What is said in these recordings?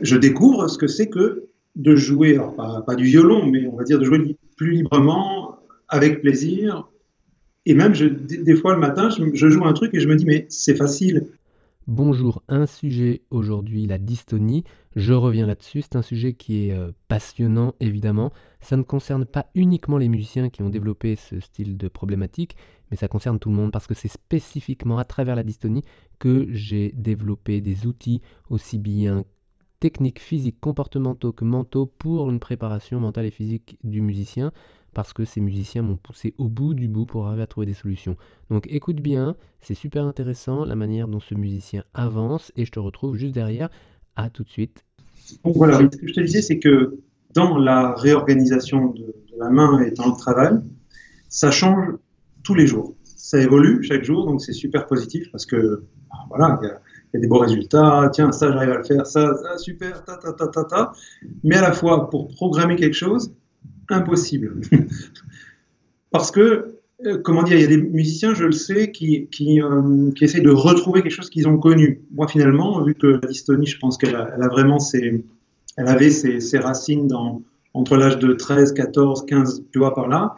je découvre ce que c'est que de jouer, alors pas, du violon, mais on va dire de jouer plus librement, avec plaisir. Et même, des fois le matin, je, je joue un truc et je me dis, mais c'est facile. Bonjour, un sujet aujourd'hui, la dystonie. Je reviens là-dessus, c'est un sujet qui est euh, passionnant évidemment. Ça ne concerne pas uniquement les musiciens qui ont développé ce style de problématique, mais ça concerne tout le monde parce que c'est spécifiquement à travers la dystonie que j'ai développé des outils aussi bien techniques, physiques, comportementaux que mentaux pour une préparation mentale et physique du musicien parce que ces musiciens m'ont poussé au bout du bout pour arriver à trouver des solutions. Donc écoute bien, c'est super intéressant la manière dont ce musicien avance et je te retrouve juste derrière. À tout de suite. Donc voilà, ce que je te disais, c'est que dans la réorganisation de, la main et dans le travail, ça change tous les jours. Ça évolue chaque jour, donc c'est super positif parce que bah, voilà, il y, a des beaux résultats. Tiens, ça j'arrive à le faire, ça, super, ta ta ta ta ta. Mais à la fois pour programmer quelque chose, impossible. Parce que, euh, comment dire, il y a des musiciens, je le sais, qui, qui, euh, qui essayent de retrouver quelque chose qu'ils ont connu. Moi, finalement, vu que la dystonie, je pense qu'elle a, a, vraiment ses, elle avait ses, racines dans, entre l'âge de 13, 14, 15, tu vois, par là.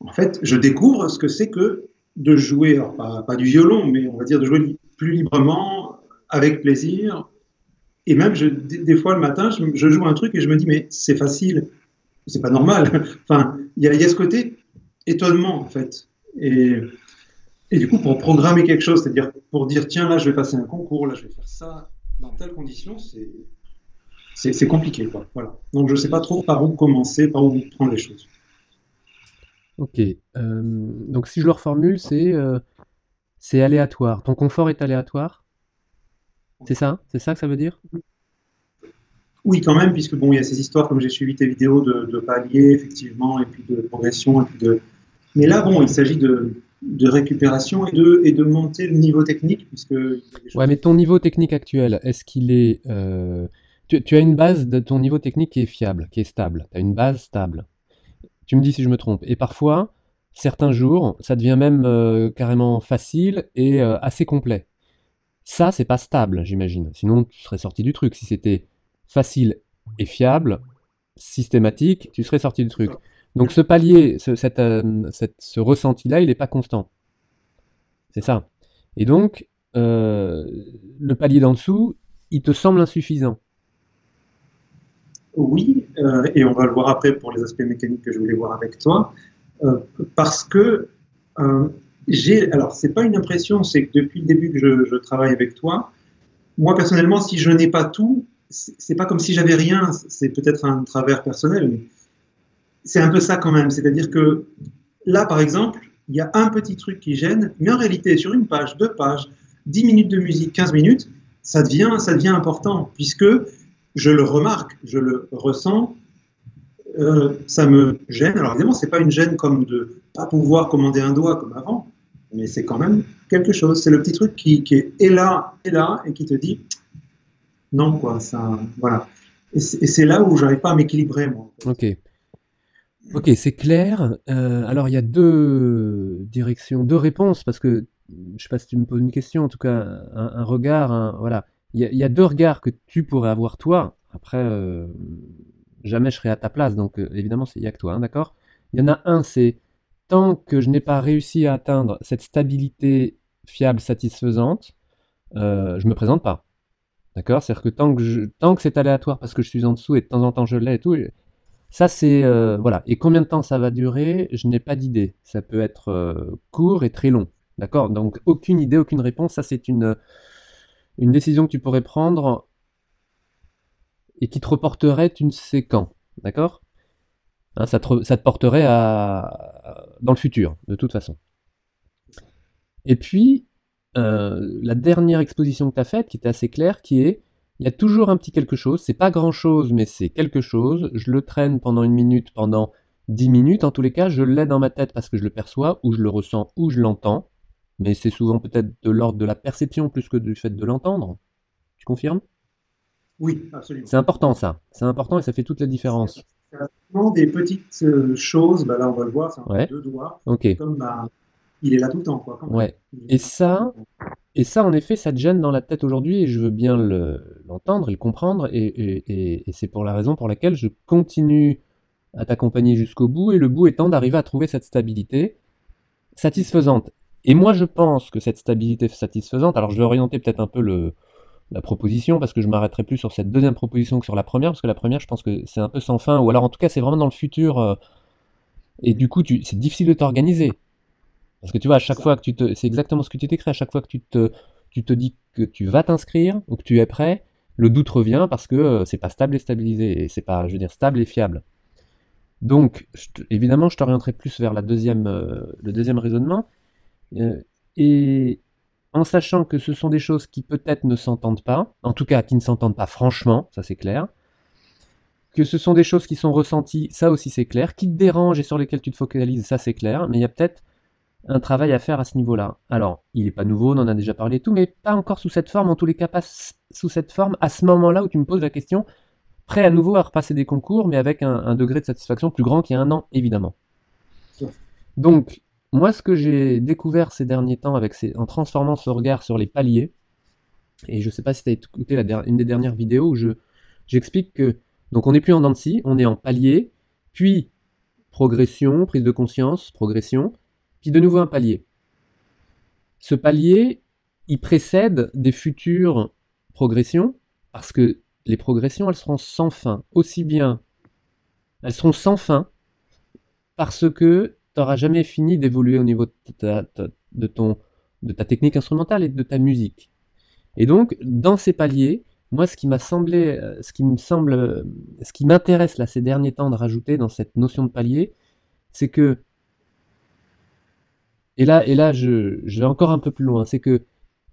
En fait, je découvre ce que c'est que de jouer, alors pas, du violon, mais on va dire de jouer plus librement, avec plaisir. Et même, je, des, fois, le matin, je, joue un truc et je me dis, mais c'est facile c'est pas normal. enfin, il y, a ce côté étonnement, en fait. Et, et du coup, pour programmer quelque chose, c'est-à-dire pour dire, tiens, là, je vais passer un concours, là, je vais faire ça dans telle condition, c'est, c'est, compliqué, quoi. Voilà. Donc, je sais pas trop par où commencer, par où prendre les choses. Ok. Euh, donc, si je le reformule, c'est, euh, c'est aléatoire. Ton confort est aléatoire? C'est ça C'est ça que ça veut dire? Oui, quand même, puisque bon, il y a ces histoires, comme j'ai suivi tes vidéos, de, de, paliers, effectivement, et puis de progression, et puis de. Mais là, bon, il s'agit de, de, récupération et de, et de monter le niveau technique, puisque. Ouais, mais ton niveau technique actuel, est-ce qu'il est. Euh... Tu, tu, as une base de ton niveau technique qui est fiable, qui est stable. Tu as une base stable. Tu me dis si je me trompe. Et parfois, certains jours, ça devient même euh, carrément facile et euh, assez complet. Ça, c'est pas stable, j'imagine. Sinon, tu serais sorti du truc. Si c'était facile et fiable, systématique, tu serais sorti du truc. Donc ce palier, ce, euh, ressenti-là, il n'est pas constant. C'est ça. Et donc, euh, le palier d'en dessous, il te semble insuffisant. Oui, euh, et on va le voir après pour les aspects mécaniques que je voulais voir avec toi, parce que j'ai, alors c'est pas une impression, c'est que depuis le début que je, travaille avec toi, moi personnellement, si je n'ai pas tout, c'est pas comme si j'avais rien, c'est peut-être un travers personnel, mais c'est un peu ça quand même. C'est-à-dire que là, par exemple, il y a un petit truc qui gêne, mais en réalité, sur une page, deux pages, 10 minutes de musique, 15 minutes, ça devient, ça devient important, puisque je le remarque, je le ressens, euh, ça me gêne. Alors évidemment, c'est pas une gêne comme de pas pouvoir commander un doigt comme avant, mais c'est quand même quelque chose. C'est le petit truc qui, est là, et là, et qui te dit, non, quoi. Ça, voilà. Et c'est là où j'arrive pas à m'équilibrer, moi. Ok. Ok, c'est clair. Euh, alors, il y a deux directions, deux réponses, parce que je sais pas si tu me poses une question, en tout cas, un, regard, voilà. Il y, a, deux regards que tu pourrais avoir toi. Après, euh, jamais je serai à ta place, donc euh, évidemment, il n'y a que toi, hein, d'accord? Il y en a un, c'est tant que je n'ai pas réussi à atteindre cette stabilité fiable, satisfaisante, je me présente pas. D'accord? C'est-à-dire que tant que, c'est aléatoire parce que je suis en dessous et de temps en temps je l'ai et tout, ça c'est. Euh, voilà. Et combien de temps ça va durer? Je n'ai pas d'idée. Ça peut être euh, court et très long. D'accord? Donc aucune idée, aucune réponse. Ça c'est une, une décision que tu pourrais prendre et qui te reporterait une séquence. D'accord? Hein, ça, te, ça te porterait à, dans le futur, de toute façon. Et puis, euh, la dernière exposition que tu as faite, qui était assez claire, qui est il y a toujours un petit quelque chose, c'est pas grand chose, mais c'est quelque chose. Je le traîne pendant une minute, pendant dix minutes, en tous les cas, je l'ai dans ma tête parce que je le perçois, ou je le ressens, ou je l'entends. Mais c'est souvent peut-être de l'ordre de la perception plus que du fait de l'entendre. Tu confirmes? Oui, absolument. C'est important ça. C'est important et ça fait toute la différence. Vraiment des petites euh, choses, bah là on va le voir, c'est ouais. deux doigts. Comme bah, il est là tout le temps. Quoi, ouais. Et ça, et ça, en effet, ça te gêne dans la tête aujourd'hui, et je veux bien l'entendre et le comprendre, et, c'est pour la raison pour laquelle je continue à t'accompagner jusqu'au bout, et le bout étant d'arriver à trouver cette stabilité satisfaisante. Et moi, je pense que cette stabilité satisfaisante, alors je vais orienter peut-être un peu le, la proposition, parce que je m'arrêterai plus sur cette deuxième proposition que sur la première, parce que la première, je pense que c'est un peu sans fin, ou alors en tout cas, c'est vraiment dans le futur, euh, et du coup, c'est difficile de t'organiser. Parce que tu vois, à chaque fois que tu te. C'est exactement ce que tu t'écris, à chaque fois que tu te, tu te dis que tu vas t'inscrire ou que tu es prêt, le doute revient parce que euh, c'est pas stable et stabilisé, et c'est pas, je veux dire, stable et fiable. Donc, évidemment, je t'orienterai plus vers la deuxième, euh, le deuxième raisonnement. Euh, et en sachant que ce sont des choses qui peut-être ne s'entendent pas, en tout cas qui ne s'entendent pas franchement, ça c'est clair, que ce sont des choses qui sont ressenties, ça aussi c'est clair, qui te dérangent et sur lesquelles tu te focalises, ça c'est clair, mais il y a peut-être un travail à faire à ce niveau-là. Alors, il n'est pas nouveau, on en a déjà parlé et tout, mais pas encore sous cette forme, en tous les cas pas sous cette forme, à ce moment-là où tu me poses la question, prêt à nouveau à repasser des concours, mais avec un, degré de satisfaction plus grand qu'il y a un an, évidemment. Donc, moi, ce que j'ai découvert ces derniers temps en transformant ce regard sur les paliers, et je ne sais pas si tu as écouté une des dernières vidéos où je, j'explique que, donc on n'est plus en dents on est en palier, puis progression, prise de conscience, progression, puis de nouveau un palier. Ce palier, il précède des futures progressions, parce que les progressions, elles seront sans fin. Aussi bien, elles seront sans fin, parce que tu n'auras jamais fini d'évoluer au niveau de ta, ton, de ta technique instrumentale et de ta musique. Et donc, dans ces paliers, moi, ce qui m'a semblé, euh, ce qui me semble, ce qui m'intéresse là ces derniers temps de rajouter dans cette notion de palier, c'est que et là, et là je, vais encore un peu plus loin. C'est que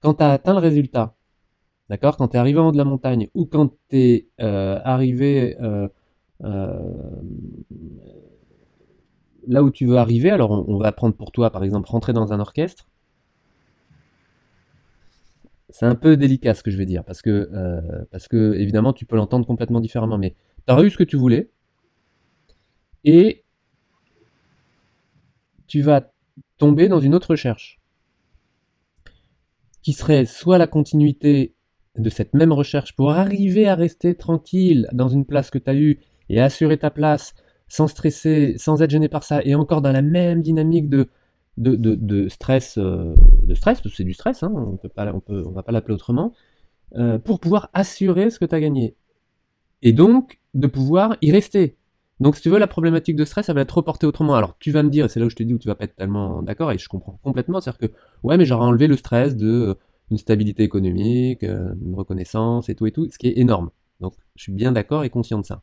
quand tu as atteint le résultat, d'accord, quand tu es arrivé en haut de la montagne, ou quand tu es euh, arrivé euh, euh, là où tu veux arriver, alors on, va prendre pour toi, par exemple, rentrer dans un orchestre. C'est un peu délicat ce que je vais dire, parce que, parce que évidemment, tu peux l'entendre complètement différemment, mais tu as eu ce que tu voulais, et tu vas tomber dans une autre recherche, qui serait soit la continuité de cette même recherche pour arriver à rester tranquille dans une place que tu as eue et assurer ta place sans stresser, sans être gêné par ça, et encore dans la même dynamique de, stress, euh, de stress, parce que c'est du stress, hein, on on peut, on va pas l'appeler autrement, euh, pour pouvoir assurer ce que tu as gagné. Et donc, de pouvoir y rester. Donc, si tu veux, la problématique de stress, elle va être reportée autrement. Alors, tu vas me dire, et c'est là où je te dis où tu vas pas être tellement d'accord, et je comprends complètement, c'est-à-dire que, ouais, mais j'aurais enlevé le stress de euh, une stabilité économique, une reconnaissance et tout et tout, ce qui est énorme. Donc, je suis bien d'accord et conscient de ça.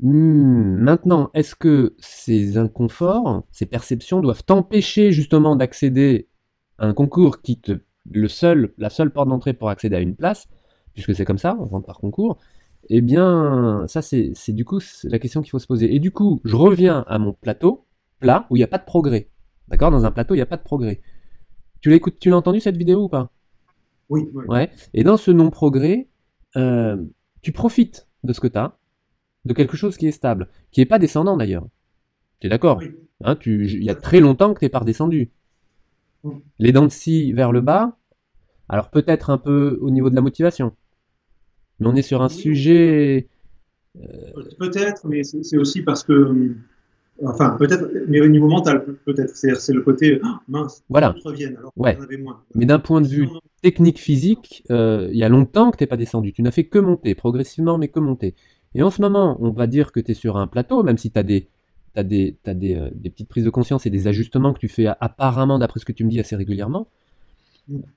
Hmm, maintenant, est-ce que ces inconforts, ces perceptions doivent t'empêcher justement d'accéder à un concours qui te, le seul, la seule porte d'entrée pour accéder à une place, puisque c'est comme ça, on rentre par concours, eh bien, ça, c'est du coup la question qu'il faut se poser. Et du coup, je reviens à mon plateau plat où il n'y a pas de progrès. D'accord? Dans un plateau, il n'y a pas de progrès. Tu l'écoutes, tu l'as entendu cette vidéo ou pas? Oui, Ouais. Et dans ce non-progrès, euh, tu profites de ce que tu as, de quelque chose qui est stable, qui n'est pas descendant d'ailleurs. Tu es d'accord hein, Il y a très longtemps que tu n'es pas redescendu. Les dents de scie vers le bas, alors peut-être un peu au niveau de la motivation. Mais on est sur un sujet. Euh, peut-être, mais c'est aussi parce que. Enfin, peut-être, mais au niveau mental, peut-être. C'est le côté oh, mince, voilà. reviennent, alors ouais. moins. Mais d'un point de vue technique physique, euh, il y a longtemps que tu n'es pas descendu. Tu n'as fait que monter, progressivement, mais que monter. Et en ce moment, on va dire que tu es sur un plateau, même si tu as des, as des, as des, euh, des, petites prises de conscience et des ajustements que tu fais apparemment, d'après ce que tu me dis, assez régulièrement.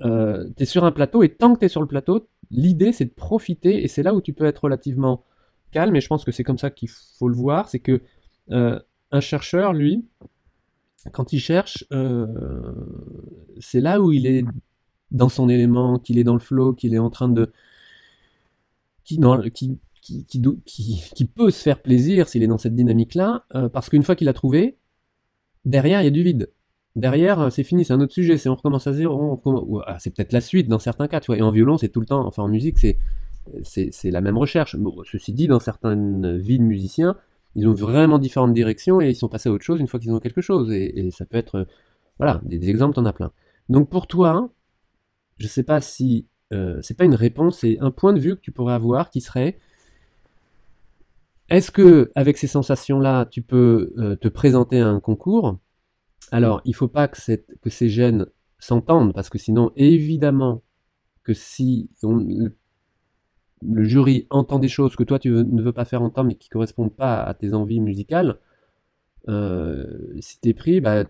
Euh, tu es sur un plateau et tant que tu es sur le plateau, l'idée c'est de profiter et c'est là où tu peux être relativement calme et je pense que c'est comme ça qu'il faut le voir, c'est que euh, un chercheur, lui, quand il cherche, euh, c'est là où il est dans son élément, qu'il est dans le flow, qu'il est en train de... qui, qui, qui, peut se faire plaisir s'il est dans cette dynamique-là, parce qu'une fois qu'il a trouvé, derrière il y a du vide. Derrière, euh, c'est fini, c'est un autre sujet, c'est on recommence à zéro, ah, c'est peut-être la suite dans certains cas, tu vois. Et en violon, c'est tout le temps, enfin en musique, c'est c'est la même recherche. Ceci dit, dans certaines vies de musiciens, ils ont vraiment différentes directions et ils sont passés à autre chose une fois qu'ils ont quelque chose. Et, ça peut être, euh, voilà, des, exemples, t'en as plein. Donc pour toi, je sais pas si euh, c'est pas une réponse, c'est un point de vue que tu pourrais avoir qui serait est-ce que avec ces sensations-là, tu peux euh, te présenter à un concours? Alors, il faut pas que, ces gènes s'entendent parce que sinon, évidemment, que si le, jury entend des choses que toi tu ne veux pas faire entendre mais qui correspondent pas à tes envies musicales, euh, si t'es pris, bah,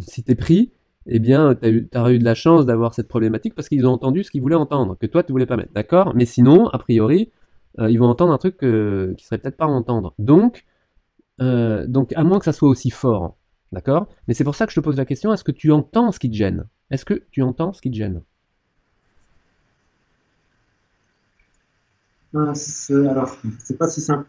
si t'es pris, eh bien, tu as eu de la chance d'avoir cette problématique parce qu'ils ont entendu ce qu'ils voulaient entendre, que toi, tu voulais pas mettre. D'accord? Mais sinon, a priori, euh, ils vont entendre un truc euh, qui serait peut-être pas à entendre. Donc, euh, donc, à moins que ça soit aussi fort. D'accord? Mais c'est pour ça que je te pose la question est-ce que tu entends ce qui te gêne? Est-ce que tu entends ce qui te gêne? Ah, Alors, c'est pas si simple.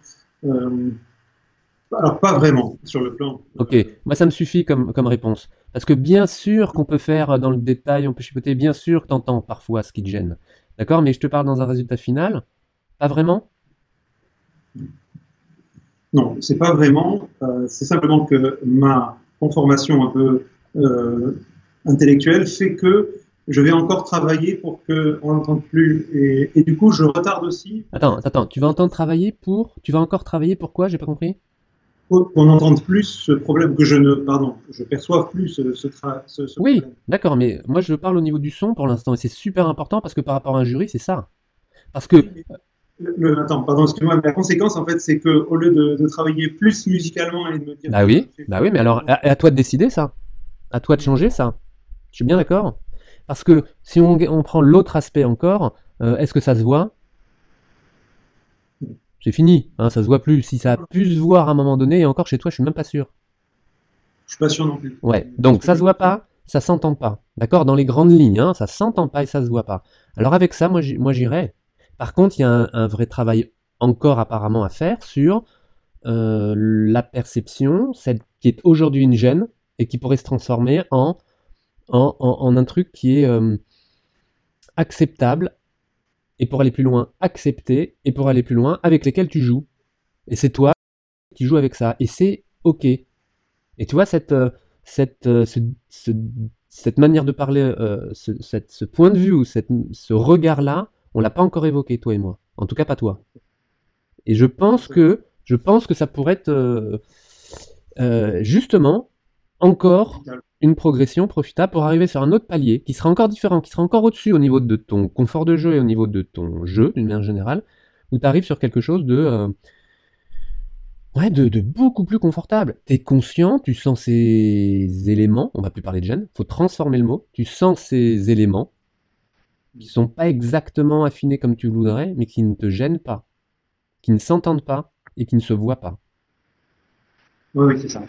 Alors, pas vraiment, sur le plan. Ok, moi ça me suffit comme, comme réponse. Parce que bien sûr qu'on peut faire dans le détail, on peut chipoter, bien sûr que tu entends parfois ce qui te gêne. D'accord? Mais je te parle dans un résultat final. Pas vraiment? Non, c'est pas vraiment. Euh, c'est simplement que ma conformation un peu euh, intellectuelle fait que je vais encore travailler pour qu'on n'entende plus. Et, et, du coup, je retarde aussi. Attends, attends, tu vas entendre travailler pour. Tu vas encore travailler pour quoi? J'ai pas compris qu'on entende plus ce problème, que je ne, pardon, je perçois plus ce, ce, ce, Oui, d'accord, mais moi je parle au niveau du son pour l'instant, et c'est super important parce que par rapport à un jury, c'est ça. Parce que. Le, attends, pardon, excuse-moi, mais la conséquence en fait, c'est que au lieu de, travailler plus musicalement et de me dire. Bah oui, bah oui, mais alors, à, toi de décider ça. À toi de changer ça. Je suis bien d'accord. Parce que si on, on prend l'autre aspect encore, euh, est-ce que ça se voit? C'est fini, hein, ça se voit plus. Si ça a pu se voir à un moment donné, et encore chez toi, je suis même pas sûr. Je suis pas sûr non plus. Ouais, donc ça se voit pas, ça s'entend pas. D'accord? Dans les grandes lignes, hein, ça s'entend pas et ça se voit pas. Alors avec ça, moi j'irais. Par contre, il y a un, vrai travail encore apparemment à faire sur euh, la perception, celle qui est aujourd'hui une gêne et qui pourrait se transformer en, un truc qui est euh, acceptable et pour aller plus loin, accepter, et pour aller plus loin, avec lesquels tu joues. Et c'est toi qui joues avec ça, et c'est ok. Et tu vois, cette, euh, cette, cette manière de parler, ce, ce, point de vue ou cette, ce regard-là, on l'a pas encore évoqué, toi et moi. En tout cas, pas toi. Et je pense que, je pense que ça pourrait être justement encore une progression profitable pour arriver sur un autre palier qui sera encore différent, qui sera encore au-dessus au niveau de ton confort de jeu et au niveau de ton jeu d'une manière générale, où tu arrives sur quelque chose de, euh, ouais, de, beaucoup plus confortable. Tu es conscient, tu sens ces éléments, on va plus parler de gêne, faut transformer le mot, tu sens ces éléments qui sont pas exactement affinés comme tu voudrais, mais qui ne te gênent pas, qui ne s'entendent pas et qui ne se voient pas. Oui, c'est ça.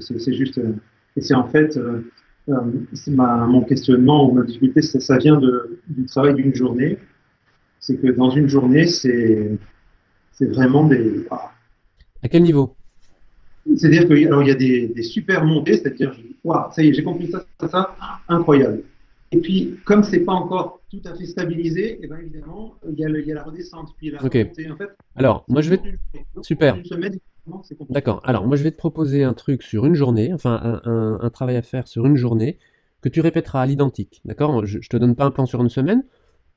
C'est juste. Euh, et c'est en fait, euh, euh, ma, mon questionnement ou ma difficulté, ça, vient de, du travail d'une journée. C'est que dans une journée, c'est vraiment des. À quel niveau? C'est-à-dire qu'il y a des, des super montées, c'est-à-dire, waouh, ça y est, j'ai compris ça, ça, ça, incroyable. Et puis, comme c'est pas encore tout à fait stabilisé, et eh bien évidemment, il y, a il y a la redescente, puis la. En fait, Alors, moi je vais. Super. D'accord. Alors, moi, je vais te proposer un truc sur une journée, enfin, un, travail à faire sur une journée, que tu répéteras à l'identique. D'accord? Je, ne te donne pas un plan sur une semaine.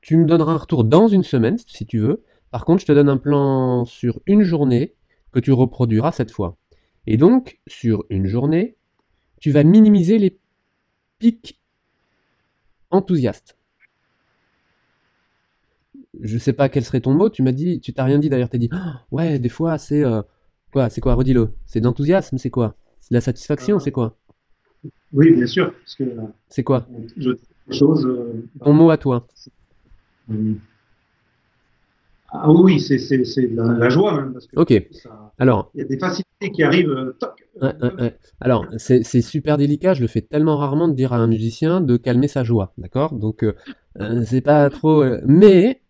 Tu me donneras un retour dans une semaine, si tu veux. Par contre, je te donne un plan sur une journée que tu reproduiras cette fois. Et donc, sur une journée, tu vas minimiser les pics enthousiastes. Je sais pas quel serait ton mot, tu m'as dit, tu t'as rien dit d'ailleurs, tu as dit, oh, ouais, des fois c'est euh, Quoi C'est quoi Redis-le. C'est d'enthousiasme C'est quoi? C'est de la satisfaction euh, C'est quoi? Oui, bien sûr. C'est quoi? je, chose, euh, Ton mot à toi. Ah oui, c'est de la, joie même. Parce ok. Alors. Il y a des facilités qui arrivent. Euh, Alors, c'est super délicat. Je le fais tellement rarement de dire à un musicien de calmer sa joie. D'accord? Donc, c'est pas trop. mais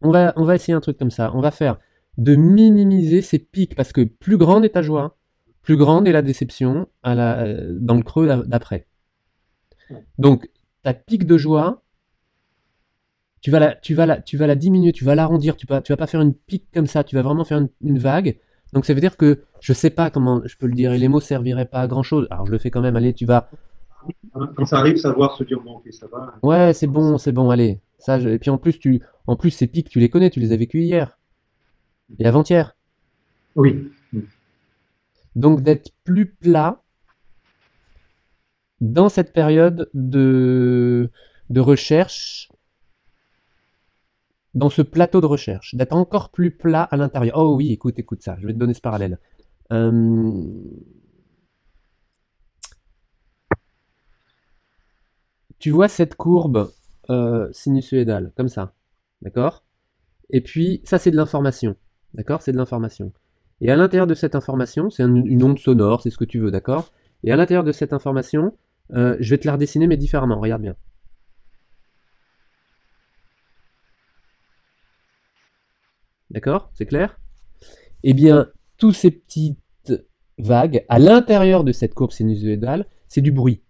on va, on va essayer un truc comme ça. On va faire de minimiser ces pics, parce que plus grande est ta joie, plus grande est la déception à la, euh, dans le creux d'après. Donc, ta pic de joie, tu vas la, tu vas la, tu vas la diminuer, tu vas l'arrondir, tu vas, tu vas pas faire une pique comme ça, tu vas vraiment faire une, vague. Donc ça veut dire que je sais pas comment je peux le dire et les mots serviraient pas à grand chose. Alors je le fais quand même. Allez, tu vas, quand ça arrive, savoir se dire bon, ok, ça va. Ouais, c'est bon, c'est bon, allez. Ça, je- Et puis en plus, tu, en plus, ces pics, tu les connais, tu les as vécus hier et avant-hier. Oui. Donc d'être plus plat dans cette période de, de recherche, dans ce plateau de recherche, d'être encore plus plat à l'intérieur. Oh oui, écoute, écoute ça, je vais te donner ce parallèle. Euh, Tu vois cette courbe euh, sinusoïdale, comme ça, d'accord? Et puis, ça c'est de l'information, d'accord? C'est de l'information. Et à l'intérieur de cette information, c'est un- une onde sonore, c'est ce que tu veux, d'accord? Et à l'intérieur de cette information, euh, je vais te la redessiner, mais différemment, regarde bien. D'accord? C'est clair? Eh bien, tous ces petites vagues, à l'intérieur de cette courbe sinusoïdale, c'est du bruit.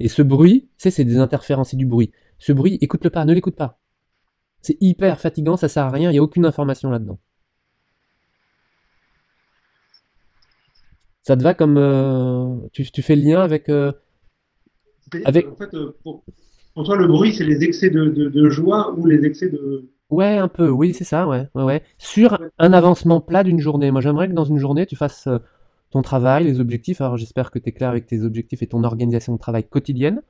Et ce bruit, c'est c'est des interférences, c'est du bruit. Ce bruit, écoute-le pas, ne l'écoute pas. C'est hyper fatigant, ça sert à rien, il n'y a aucune information là-dedans. Ça te va comme... euh, tu, tu fais le lien avec... euh, Avec- En fait, euh, pour, pour toi, le bruit, c'est les excès de, de, de joie ou les excès de. Ouais, un peu, oui, c'est ça, ouais, ouais. Sur un avancement plat d'une journée. Moi, j'aimerais que dans une journée, tu fasses euh, ton travail, les objectifs. Alors, j'espère que tu es clair avec tes objectifs et ton organisation de travail quotidienne.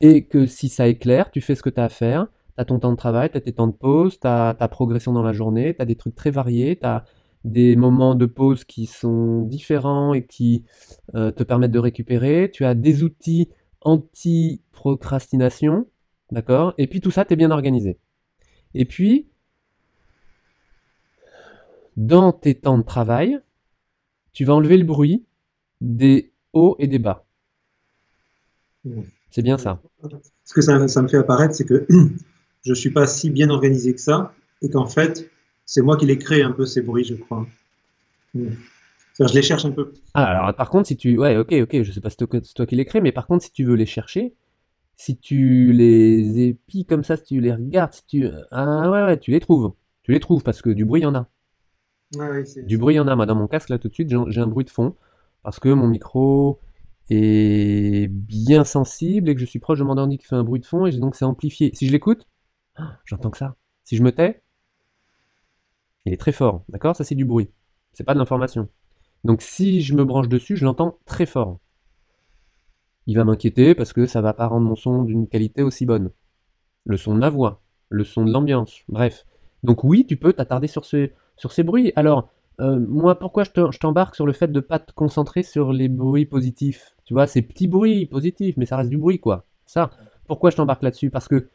Et que si ça est clair, tu fais ce que tu as à faire. Tu as ton temps de travail, tu as tes temps de pause, tu as ta progression dans la journée, tu as des trucs très variés, tu as des moments de pause qui sont différents et qui euh, te permettent de récupérer. Tu as des outils anti-procrastination, d'accord? Et puis tout ça, tu es bien organisé. Et puis, dans tes temps de travail, tu vas enlever le bruit des hauts et des bas. C'est bien ça. Ce que ça, ça me fait apparaître, c'est que je suis pas si bien organisé que ça, et qu'en fait, c'est moi qui les crée un peu ces bruits, je crois. Je les cherche un peu. Ah, alors par contre, si tu... Ouais, ok, ok, je sais pas si c'est toi c'est toi qui les crée, mais par contre, si tu veux les chercher, si tu les épies comme ça, si tu les regardes, si tu... Ah ouais, ouais, tu les trouves. Tu les trouves parce que du bruit, il y en a. Du bruit, il y en a. Moi, dans mon casque, là, tout de suite, j'ai j'ai un bruit de fond parce que mon micro est bien sensible et que je suis proche de mon ordi qui fait un bruit de fond et donc c'est amplifié. Si je l'écoute, ah, j'entends que ça. Si je me tais, il est très fort. D'accord? Ça, c'est du bruit. C'est pas de l'information. Donc, si je me branche dessus, je l'entends très fort. Il va m'inquiéter parce que ça va pas rendre mon son d'une qualité aussi bonne. Le son de ma voix, le son de l'ambiance, bref. Donc oui, tu peux t'attarder sur ces, sur ces bruits. Alors, euh, moi, pourquoi je te- je t'embarque sur le fait de pas te concentrer sur les bruits positifs? Tu vois, ces petits bruits positifs, mais ça reste du bruit, quoi. Ça, pourquoi je t'embarque là-dessus? Parce que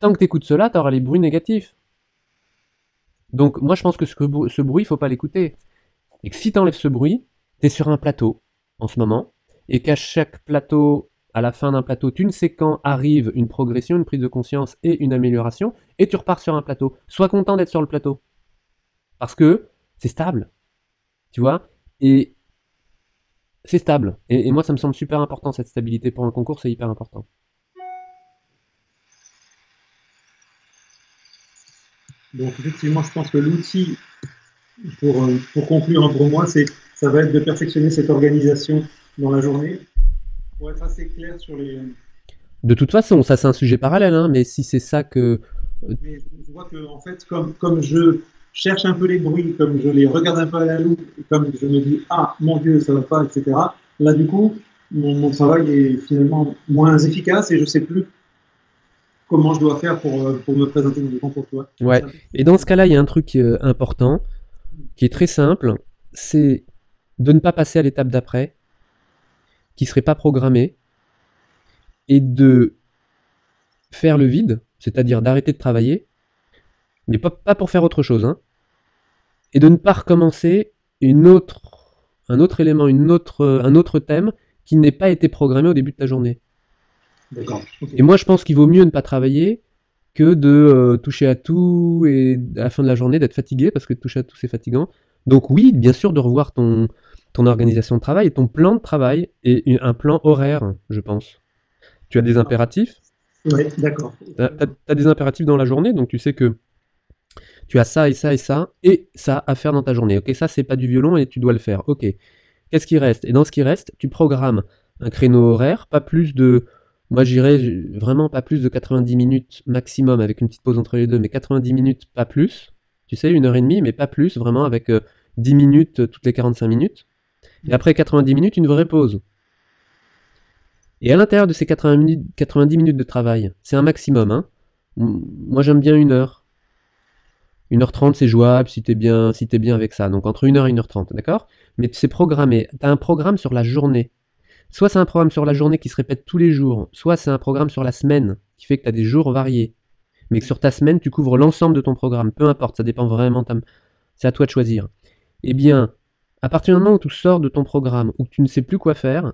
tant que tu écoutes cela, tu auras les bruits négatifs. Donc, moi, je pense que ce, que- ce bruit, il faut pas l'écouter. Et que si tu enlèves ce bruit, tu es sur un plateau en ce moment, et qu'à chaque plateau, à la fin d'un plateau, tu ne sais quand arrive une progression, une prise de conscience et une amélioration, et tu repars sur un plateau. Sois content d'être sur le plateau. Parce que c'est stable. Tu vois? Et c'est stable. Et, moi, ça me semble super important, cette stabilité pour un concours, c'est hyper important. Donc effectivement, je pense que l'outil pour, euh, conclure pour moi, c'est ça va être de perfectionner cette organisation dans la journée pour être assez clair sur les. De toute façon, ça c'est un sujet parallèle, hein, mais si c'est ça que... Mais je vois que en fait, comme, comme je cherche un peu les bruits, comme je les regarde un peu à la loupe, comme je me dis ah mon Dieu ça va pas, etc. Là du coup, mon, mon travail est finalement moins efficace et je sais plus comment je dois faire pour, euh, pour me présenter dans le concours. tu vois. Ouais. Et dans ce cas-là, il y a un truc euh, important, qui est très simple, c'est de ne pas passer à l'étape d'après, qui serait pas programmée, et de faire le vide, c'est-à-dire d'arrêter de travailler, mais pas, pas pour faire autre chose, hein, et de ne pas recommencer une autre, un autre élément, une autre, un autre thème qui n'ait pas été programmé au début de ta journée. D'accord. Et moi, je pense qu'il vaut mieux ne pas travailler que de euh, toucher à tout et à la fin de la journée d'être fatigué parce que toucher à tout c'est fatigant. Donc oui, bien sûr de revoir ton ton organisation de travail et ton plan de travail et un plan horaire, je pense. Tu as des impératifs, Ouais, d'accord. t'as as, des impératifs dans la journée, donc tu sais que tu as ça et ça et ça et ça à faire dans ta journée. Ok, ça c'est pas du violon et tu dois le faire. Ok, qu'est-ce qui reste? Et dans ce qui reste, tu programmes un créneau horaire, pas plus de, moi j'irais vraiment pas plus de 90 minutes maximum avec une petite pause entre les deux, mais 90 minutes pas plus, tu sais, une heure et demie, mais pas plus, vraiment avec 10 minutes toutes les 45 minutes. Et après 90 minutes, une vraie pause. Et à l'intérieur de ces 80 minutes, 90 minutes de travail, c'est un maximum. Hein. Moi j'aime bien une heure. 1h30 c'est jouable si t'es bien, si bien avec ça. Donc entre 1h et 1h30, d'accord? Mais c'est programmé. T'as un programme sur la journée. Soit c'est un programme sur la journée qui se répète tous les jours, soit c'est un programme sur la semaine qui fait que tu as des jours variés. Mais que sur ta semaine, tu couvres l'ensemble de ton programme. Peu importe, ça dépend vraiment. C'est à toi de choisir. Eh bien, à partir du moment où tu sors de ton programme, où tu ne sais plus quoi faire,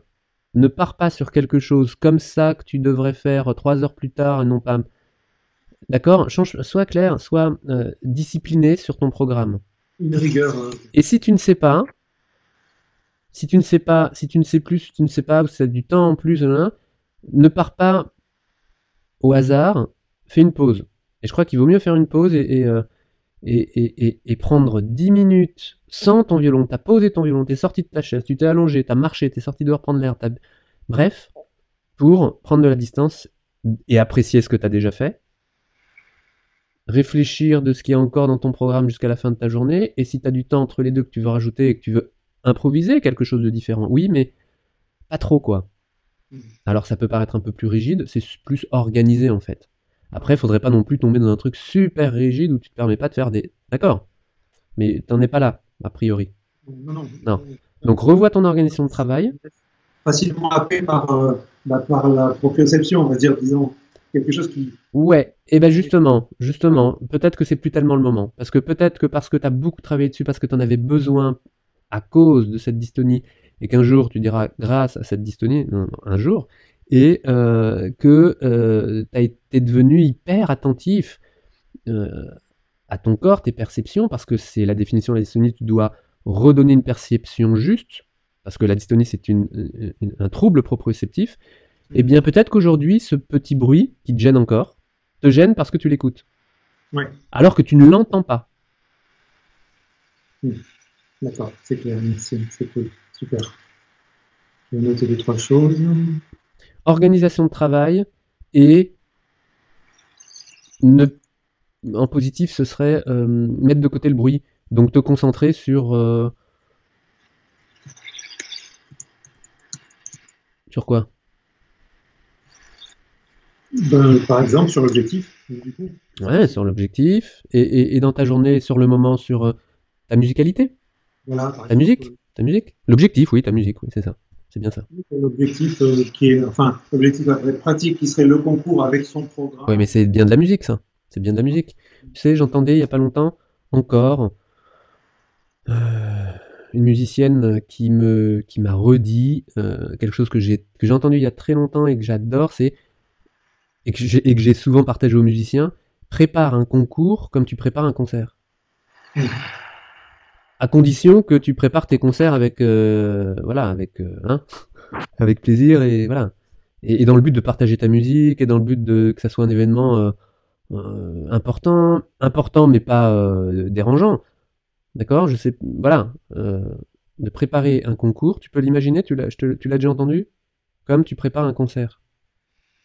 ne pars pas sur quelque chose comme ça que tu devrais faire trois heures plus tard et non pas. D'accord? Change, Sois clair, sois euh, discipliné sur ton programme. Une rigueur. Hein. Et si tu ne sais pas, si tu ne sais pas, si tu ne sais plus, si tu ne sais pas, ou si tu as du temps en plus, ne pars pas au hasard, fais une pause. Et je crois qu'il vaut mieux faire une pause et, et, euh, et, et prendre 10 minutes sans ton violon. Tu as posé ton violon, tu es sorti de ta chaise, tu t'es allongé, tu as marché, tu es sorti dehors prendre l'air. Bref, pour prendre de la distance et apprécier ce que tu as déjà fait, réfléchir de ce qui est encore dans ton programme jusqu'à la fin de ta journée, et si tu as du temps entre les deux que tu veux rajouter et que tu veux improviser quelque chose de différent, oui, mais pas trop quoi. Mmh. Alors ça peut paraître un peu plus rigide, c'est plus organisé en fait. Après, il faudrait pas non plus tomber dans un truc super rigide où tu te permets pas de faire des. D'accord? Mais t'en es pas là, a priori. Non, non. Donc revois ton organisation de travail. Facilement happé par, euh, bah, par la proprioception, on va dire, disons quelque chose qui. Ouais, et ben justement, justement, peut-être que c'est plus tellement le moment. Parce que peut-être que parce que tu as beaucoup travaillé dessus, parce que tu en avais besoin à cause de cette dystonie, et qu'un jour tu diras grâce à cette dystonie, un jour, et euh, que euh, tu as été devenu hyper attentif euh, à ton corps, tes perceptions, parce que c'est la définition de la dystonie, tu dois redonner une perception juste, parce que la dystonie c'est un trouble proprioceptif, et eh bien peut-être qu'aujourd'hui ce petit bruit qui te gêne encore, te gêne parce que tu l'écoutes. Alors que tu ne l'entends pas. Hmm. D'accord, c'est clair, merci, c'est cool, super. Je vais noter deux, trois choses. Organisation de travail et ne... en positif, ce serait euh, mettre de côté le bruit. Donc te concentrer sur... Euh, sur quoi? Ben, Par exemple, sur l'objectif. Ouais, sur l'objectif. Et, et, dans ta journée, sur le moment, sur euh, ta musicalité? Ta musique? Ta musique? L'objectif, oui, ta musique, oui, c'est ça. C'est bien ça. L'objectif euh, qui est, enfin, l'objectif pratique qui serait le concours avec son programme. Oui, mais c'est bien de la musique, ça. C'est bien de la musique. Tu sais, j'entendais il y a pas longtemps encore euh, une musicienne qui me qui m'a redit euh, quelque chose que j'ai que j'ai entendu il y a très longtemps et que j'adore, c'est et que j'ai souvent partagé aux musiciens. Prépare un concours comme tu prépares un concert. À condition que tu prépares tes concerts avec euh, voilà avec euh, hein, avec plaisir et voilà. Et, dans le but de partager ta musique et dans le but de que ça soit un événement euh, important important mais pas dérangeant. D'accord? Je sais voilà de préparer un concours tu peux l'imaginer? Tu l'as tu l'as déjà entendu? Comme tu prépares un concert.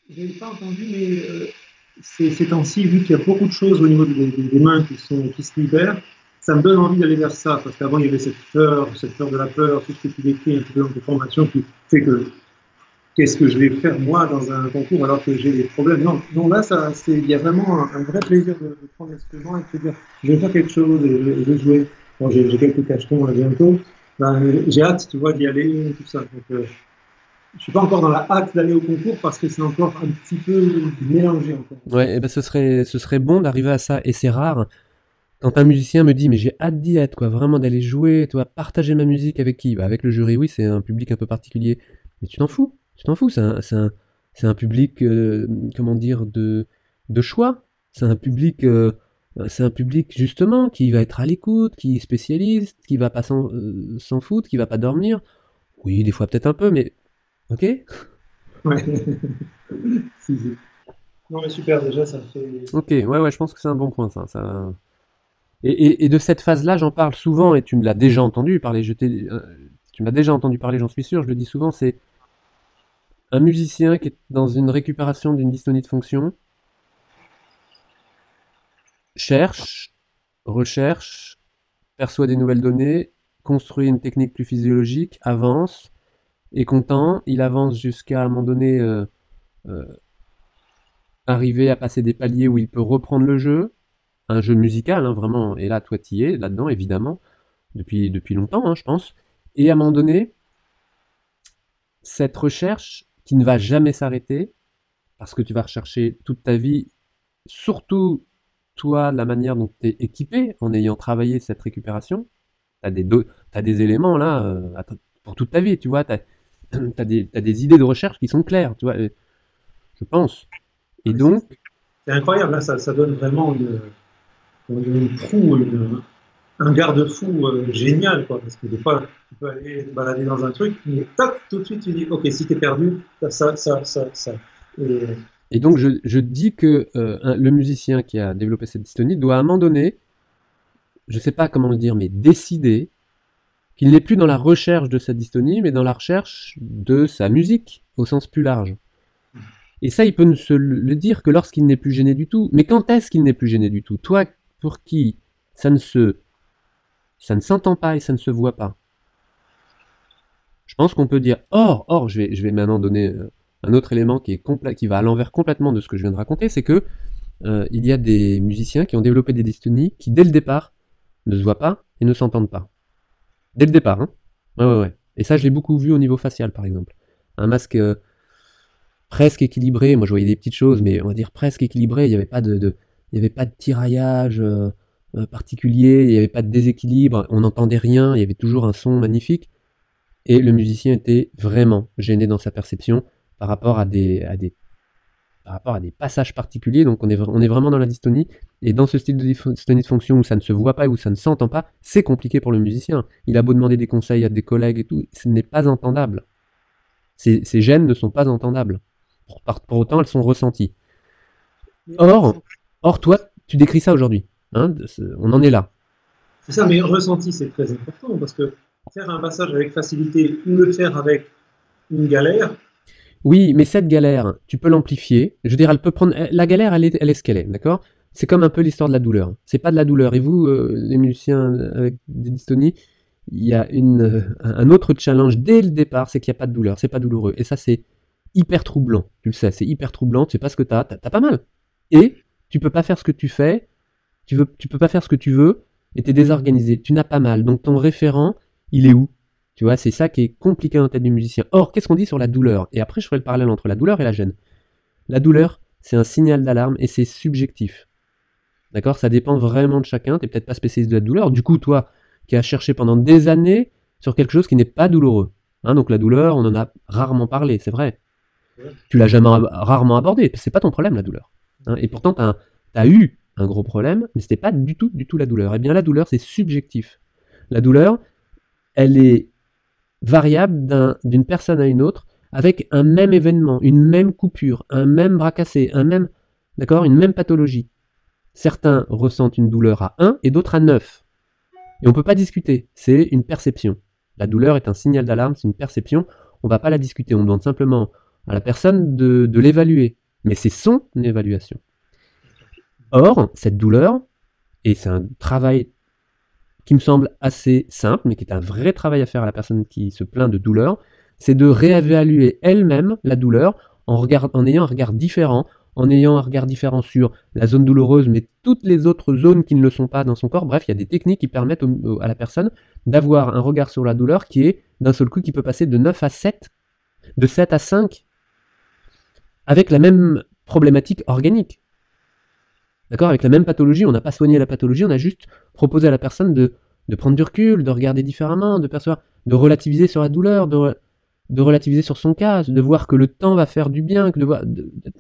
Je l'ai pas entendu mais ces, temps-ci vu qu'il y a beaucoup de choses au niveau des, des mains qui sont qui se libèrent ça me donne envie d'aller vers ça, parce qu'avant il y avait cette peur, cette peur de la peur, tout ce que tu décris un peu dans tes formations qui fait que qu'est-ce que je vais faire moi dans un concours alors que j'ai des problèmes. Non, non là, il y a vraiment un, vrai plaisir de, prendre l'instrument et de se dire, je vais faire quelque chose et je vais jouer. Bon, j'ai quelques cachetons là bientôt. Ben, j'ai hâte, tu vois, d'y aller, tout ça. Donc, euh, je suis pas encore dans la hâte d'aller au concours parce que c'est encore un petit peu mélangé encore. Ouais, et ben ce serait, ce serait bon d'arriver à ça, et c'est rare quand un musicien me dit mais j'ai hâte d'y être quoi, vraiment d'aller jouer, tu vois, partager ma musique avec qui? Bah Avec le jury, oui, c'est un public un peu particulier, mais tu t'en fous, tu t'en fous, c'est un, un, un, public, euh, comment dire, de, de choix, c'est un public, euh, c'est un public justement qui va être à l'écoute, qui est spécialiste, qui va pas s'en euh, foutre, qui va pas dormir, oui, des fois peut-être un peu, mais ok? Ouais. Non mais super, déjà ça fait... Ok, ouais, ouais, je pense que c'est un bon point ça. ça... Et, de cette phase-là, j'en parle souvent, et tu me l'as déjà entendu parler, je euh, tu m'as déjà entendu parler, j'en suis sûr, je le dis souvent, c'est un musicien qui est dans une récupération d'une dystonie de fonction cherche, recherche, perçoit des nouvelles données, construit une technique plus physiologique, avance, est content, il avance jusqu'à un moment donné euh, euh, arriver à passer des paliers où il peut reprendre le jeu, un jeu musical, hein, vraiment, et là, toi, t'y es, là-dedans, évidemment, depuis, depuis longtemps, hein, je pense, et à un moment donné, cette recherche qui ne va jamais s'arrêter, parce que tu vas rechercher toute ta vie, surtout toi, la manière dont tu es équipé en ayant travaillé cette récupération, tu as, as, des éléments là euh, pour toute ta vie, tu vois, tu as, as, des idées de recherche qui sont claires, tu vois, je pense. Et donc. C'est incroyable, là, ça, ça, donne vraiment une, une proue, un garde-fou euh, génial, quoi, parce que des fois, tu peux aller te balader dans un truc, mais toc, tout de suite, tu dis, ok, si tu es perdu, ça, ça, ça, ça. Et, et donc, je, je, dis que euh, le musicien qui a développé cette dystonie doit à un moment donné, je ne sais pas comment le dire, mais décider qu'il n'est plus dans la recherche de sa dystonie, mais dans la recherche de sa musique, au sens plus large. Et ça, il peut ne se le dire que lorsqu'il n'est plus gêné du tout. Mais quand est-ce qu'il n'est plus gêné du tout? Toi, pour qui ça ne se, ça ne s'entend pas et ça ne se voit pas. Je pense qu'on peut dire, or, or, je vais, maintenant donner euh, un autre élément qui va à l'envers complètement de ce que je viens de raconter, c'est que euh, il y a des musiciens qui ont développé des dystonies qui, dès le départ, ne se voient pas et ne s'entendent pas. Dès le départ, hein Ouais, ouais, ouais. Et ça, je l'ai beaucoup vu au niveau facial, par exemple. Un masque euh, presque équilibré, moi je voyais des petites choses, mais on va dire presque équilibré, il n'y avait pas de, il y avait pas de tiraillage euh, particulier, il n'y avait pas de déséquilibre, on n'entendait rien, il y avait toujours un son magnifique. Et le musicien était vraiment gêné dans sa perception par rapport à des, à des, par rapport à des passages particuliers. Donc on est, on est vraiment dans la dystonie. Et dans ce style de dystonie de fonction où ça ne se voit pas et où ça ne s'entend pas, c'est compliqué pour le musicien. Il a beau demander des conseils à des collègues et tout, ce n'est pas entendable. Ces, ces gènes ne sont pas entendables. Pour, pour, autant, elles sont ressenties. Or, or toi, tu décris ça aujourd'hui. Hein, on en est là. C'est ça, mais ressenti, c'est très important parce que faire un passage avec facilité ou le faire avec une galère, oui, mais cette galère, tu peux l'amplifier. Je veux dire, elle peut prendre. La galère, elle est, elle est ce qu'elle est, d'accord? C'est comme un peu l'histoire de la douleur. C'est pas de la douleur. Et vous, euh, les musiciens avec des dystonies, il y a une, euh, un autre challenge dès le départ, c'est qu'il n'y a pas de douleur. C'est pas douloureux. Et ça, c'est hyper troublant. Tu le sais, c'est hyper troublant. Tu sais pas ce que t'as. T'as pas mal. Et tu peux pas faire ce que tu fais. Tu veux, tu peux pas faire ce que tu veux. Et t'es désorganisé. Tu n'as pas mal. Donc ton référent, il est où? Tu vois, c'est ça qui est compliqué dans la tête du musicien. Or, qu'est-ce qu'on dit sur la douleur? Et après, je ferai le parallèle entre la douleur et la gêne. La douleur, c'est un signal d'alarme et c'est subjectif. D'accord? Ça dépend vraiment de chacun. Tu n'es peut-être pas spécialiste de la douleur. Du coup, toi, qui as cherché pendant des années sur quelque chose qui n'est pas douloureux. Hein, donc la douleur, on en a rarement parlé, c'est vrai. Tu l'as jamais rarement abordé. C'est pas ton problème, la douleur. Hein, et pourtant, tu as, eu un gros problème, mais c'était pas du tout, du tout la douleur. Eh bien, la douleur, c'est subjectif. La douleur, elle est variable d'une personne à une autre avec un même événement, une même coupure, un même bras cassé, un même, une même pathologie. Certains ressentent une douleur à 1 et d'autres à 9. Et on ne peut pas discuter, c'est une perception. La douleur est un signal d'alarme, c'est une perception, on ne va pas la discuter, on demande simplement à la personne de l'évaluer. Mais c'est son évaluation. Or, cette douleur, et c'est un travail qui me semble assez simple, mais qui est un vrai travail à faire à la personne qui se plaint de douleur, c'est de réévaluer elle-même la douleur en, ayant un regard différent, en ayant un regard différent sur la zone douloureuse, mais toutes les autres zones qui ne le sont pas dans son corps. Bref, il y a des techniques qui permettent à la personne d'avoir un regard sur la douleur qui est d'un seul coup qui peut passer de 9 à 7, de 7 à 5, avec la même problématique organique. D'accord? Avec la même pathologie, on n'a pas soigné la pathologie, on a juste proposé à la personne de, de prendre du recul, de regarder différemment, de percevoir, de relativiser sur la douleur, de, de relativiser sur son cas, de voir que le temps va faire du bien, que de, voir,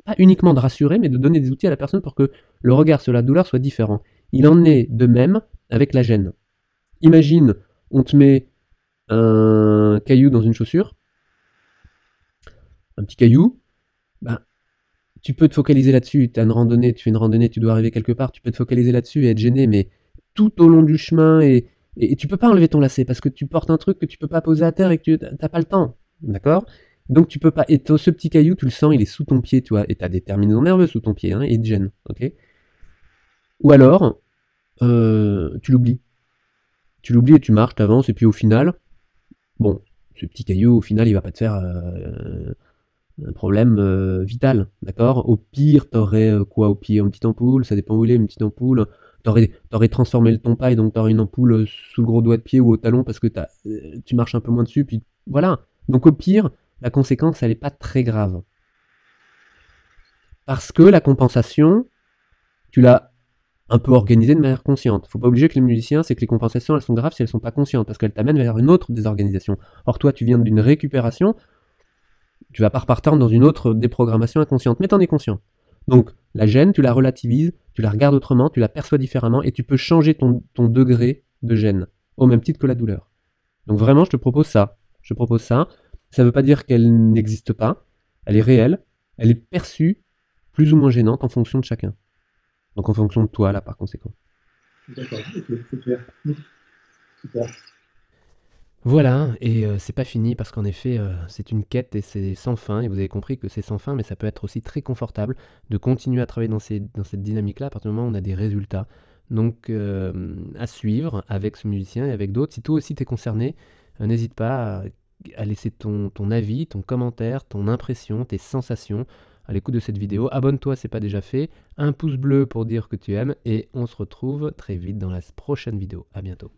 pas uniquement de rassurer, mais de donner des outils à la personne pour que le regard sur la douleur soit différent. Il en est de même avec la gêne. Imagine, on te met un caillou dans une chaussure, un petit caillou, ben, tu peux te focaliser là-dessus. Tu as une randonnée, tu fais une randonnée, tu dois arriver quelque part, tu peux te focaliser là-dessus et être gêné, mais tout au long du chemin et, et, tu peux pas enlever ton lacet parce que tu portes un truc que tu peux pas poser à terre et que tu n'as pas le temps. D'accord? Donc tu peux pas. Et ce petit caillou, tu le sens, il est sous ton pied, tu vois, et tu as des terminaisons nerveuses sous ton pied, hein, et il te gêne, ok? Ou alors, euh, tu l'oublies. Tu l'oublies et tu marches, t'avances, et puis au final, bon, ce petit caillou, au final, il va pas te faire euh, un problème euh, vital, d'accord? Au pire, t'aurais quoi? Au pire Une petite ampoule, ça dépend où il est, une petite ampoule. T'aurais, aurais transformé le ton paille, donc t'aurais une ampoule sous le gros doigt de pied ou au talon parce que tu marches un peu moins dessus, puis voilà. Donc au pire, la conséquence, elle n'est pas très grave. Parce que la compensation, tu l'as un peu organisée de manière consciente. Faut pas obliger que les musiciens, c'est que les compensations, elles sont graves si elles sont pas conscientes, parce qu'elles t'amènent vers une autre désorganisation. Or, toi, tu viens d'une récupération, tu vas pas repartir dans une autre déprogrammation inconsciente, mais tu en es conscient. Donc, la gêne, tu la relativises, tu la regardes autrement, tu la perçois différemment, et tu peux changer ton, ton degré de gêne, au même titre que la douleur. Donc vraiment, je te propose ça. Je propose ça. Ça ne veut pas dire qu'elle n'existe pas. Elle est réelle. Elle est perçue plus ou moins gênante en fonction de chacun. Donc en fonction de toi, là, par conséquent. D'accord, c'est. Super. Voilà, et euh, c'est pas fini parce qu'en effet, euh, c'est une quête et c'est sans fin, et vous avez compris que c'est sans fin, mais ça peut être aussi très confortable de continuer à travailler dans, cette dynamique-là à partir du moment où on a des résultats. Donc, euh, à suivre avec ce musicien et avec d'autres. Si toi aussi t'es concerné, n'hésite pas à laisser ton, avis, ton commentaire, ton impression, tes sensations à l'écoute de cette vidéo. Abonne-toi, c'est pas déjà fait. Un pouce bleu pour dire que tu aimes et on se retrouve très vite dans la prochaine vidéo. À bientôt.